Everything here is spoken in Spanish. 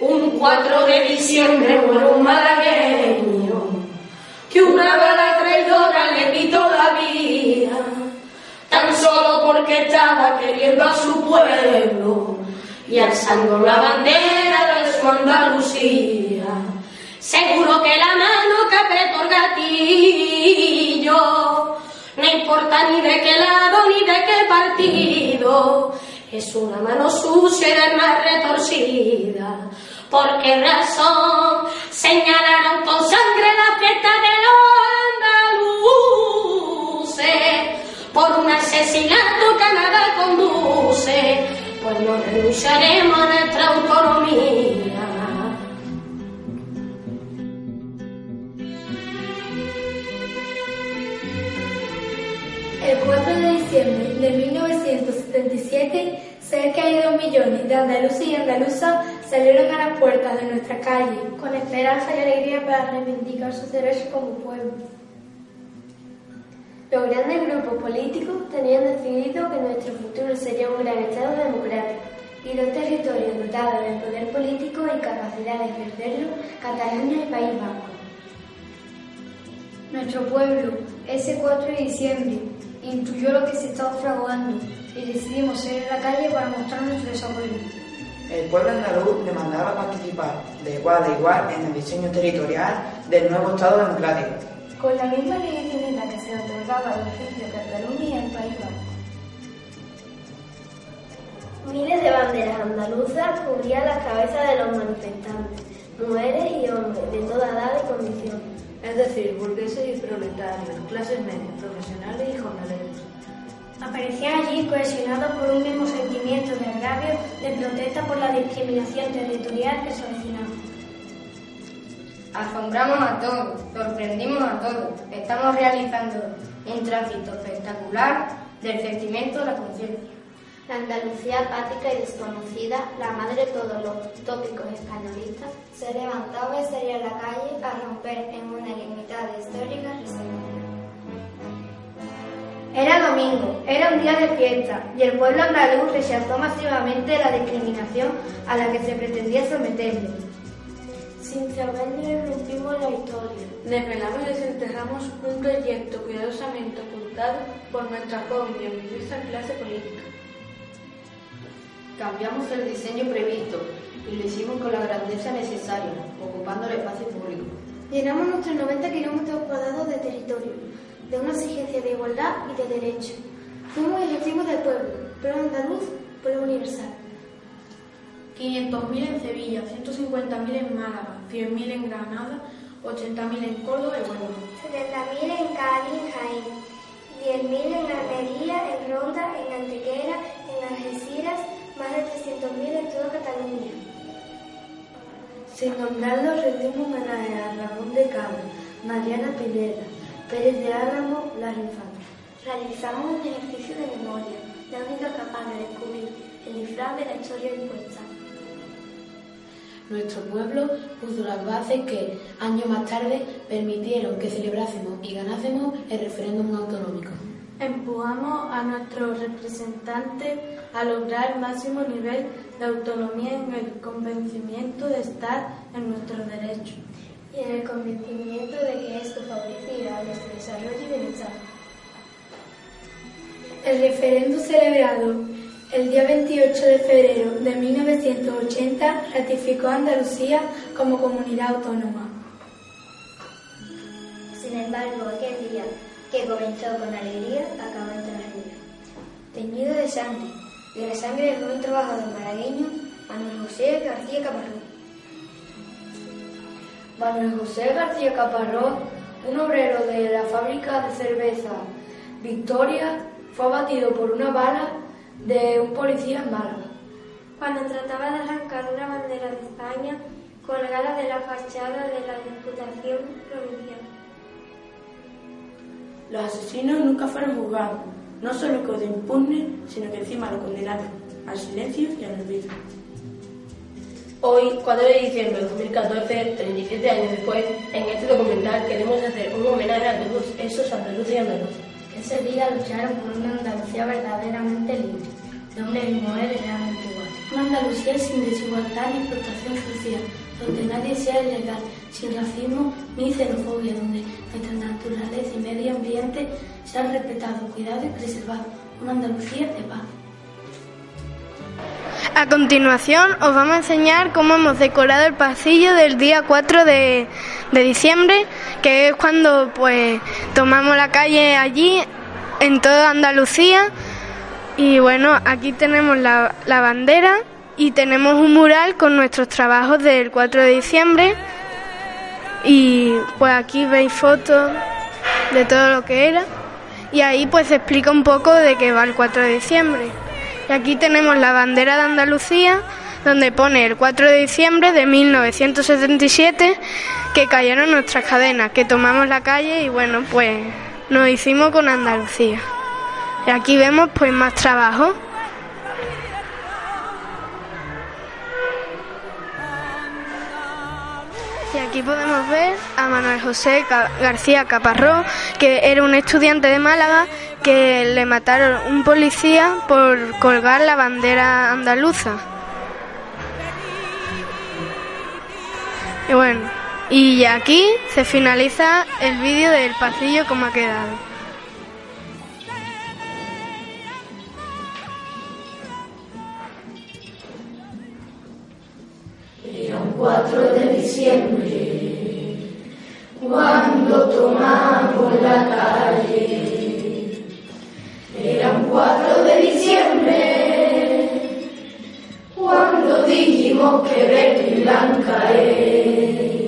Un 4 de diciembre muere un malagueño que una bala traidora le quitó la vida, tan solo porque estaba queriendo a su pueblo y alzando la bandera de su Andalucía. Seguro que la mano que apretó el gatillo, no importa ni de qué lado ni de qué partido, es una mano sucia y de más retorcida. ¿Por qué razón señalaron con sangre la fiesta de los andaluces? Por un asesinato que nada conduce, pues no renunciaremos a nuestra diciembre de 1977, cerca de dos millones de andaluces y andaluzas salieron a las puertas de nuestra calle con esperanza y alegría para reivindicar sus derechos como pueblo. Los grandes grupos políticos tenían decidido que nuestro futuro sería un gran Estado democrático y dos territorios dotados de poder político y capacidad de ejercerlo, Cataluña y País Vasco. Nuestro pueblo, ese 4 de diciembre, intuyó lo que se estaba fraguando y decidimos salir a la calle para mostrar nuestro desacuerdo. El pueblo andaluz demandaba participar de igual a igual en el diseño territorial del nuevo Estado democrático. Con la misma legitimidad que se otorgaba al ejemplo de Cataluña y al País Vasco. Miles de banderas andaluzas cubrían las cabezas de los manifestantes, mujeres y hombres de toda edad y condición. Es decir, burgueses y proletarios, clases medias, profesionales y jornaleros. Aparecían allí cohesionados por un mismo sentimiento de agravio, de protesta por la discriminación territorial que se avecinaba. Asombramos a todos, sorprendimos a todos. Estamos realizando un tránsito espectacular del sentimiento a la conciencia. La Andalucía apática y desconocida, la madre de todos los tópicos españolistas, se levantaba y salía a la calle a romper en una ilimitada histórica reserva. Era domingo, era un día de fiesta y el pueblo andaluz rechazó masivamente la discriminación a la que se pretendía someterle. Sin saberlo rompimos la historia. Desvelamos y desenterramos un proyecto cuidadosamente ocultado por nuestra joven y ambiciosa clase política. Cambiamos el diseño previsto y lo hicimos con la grandeza necesaria, ocupando el espacio público. Llenamos nuestros 90 kilómetros cuadrados de territorio, de una exigencia de igualdad y de derecho. Fuimos ejecutivos del pueblo, pueblo andaluz, pueblo universal. 500.000 en Sevilla, 150.000 en Málaga, 100.000 en Granada, 80.000 en Córdoba y Huelva. 70.000 en Cádiz, Jaén, 10.000 en Almería, en Ronda, en Antequera, en Algeciras, Sin nombrarlos, rendimos homenaje a Ramón de Cabo, Mariana Pineda, Pérez de Álamo, Las Infantes. Realizamos un ejercicio de memoria, la única capaz de descubrir el disfraz de la historia impuesta. Nuestro pueblo puso las bases que, años más tarde, permitieron que celebrásemos y ganásemos el referéndum autonómico. Empujamos a nuestros representantes a lograr el máximo nivel de autonomía en el convencimiento de estar en nuestros derechos. Y en el convencimiento de que esto favorecía nuestro desarrollo y bienestar. El referéndum celebrado el día 28 de febrero de 1980 ratificó a Andalucía como comunidad autónoma. Sin embargo, aquel día, que comenzó con alegría, acabó en tragedia. Teñido de sangre, de la sangre del joven trabajador malagueño Manuel José García Caparrós. Manuel José García Caparrós, un obrero de la fábrica de cerveza Victoria, fue abatido por una bala de un policía en Málaga. Cuando trataba de arrancar una bandera de España colgada de la fachada de la Diputación Provincial. Los asesinos nunca fueron juzgados. No solo quedó impune, sino que encima lo condenaron al silencio y al olvido. Hoy, 4 de diciembre de 2014, 37 años después, en este documental queremos hacer un homenaje a todos esos andaluces y andaluces. Ese día lucharon por una Andalucía verdaderamente libre, de hombres y mujeres realmente iguales. Una Andalucía sin desigualdad ni explotación social, donde nadie sea ilegal, sin racismo ni xenofobia, donde nuestra naturaleza y medio ambiente sean respetados, cuidados y preservados. Una Andalucía de paz. A continuación os vamos a enseñar cómo hemos decorado el pasillo del día 4 de, de diciembre, que es cuando pues tomamos la calle allí en toda Andalucía. Y bueno, aquí tenemos la, la bandera y tenemos un mural con nuestros trabajos del 4 de diciembre. Y pues aquí veis fotos de todo lo que era. Y ahí pues explica un poco de qué va el 4 de diciembre. Y aquí tenemos la bandera de Andalucía, donde pone el 4 de diciembre de 1977 que cayeron nuestras cadenas, que tomamos la calle y bueno, pues nos hicimos con Andalucía. Y aquí vemos pues más trabajo. Y aquí podemos ver a Manuel José García Caparrós, que era un estudiante de Málaga que le mataron un policía por colgar la bandera andaluza. Y bueno, y aquí se finaliza el vídeo del pasillo como ha quedado. 4 de diciembre cuando tomamos la calle. Era un 4 de diciembre cuando dijimos que Betty Blanca es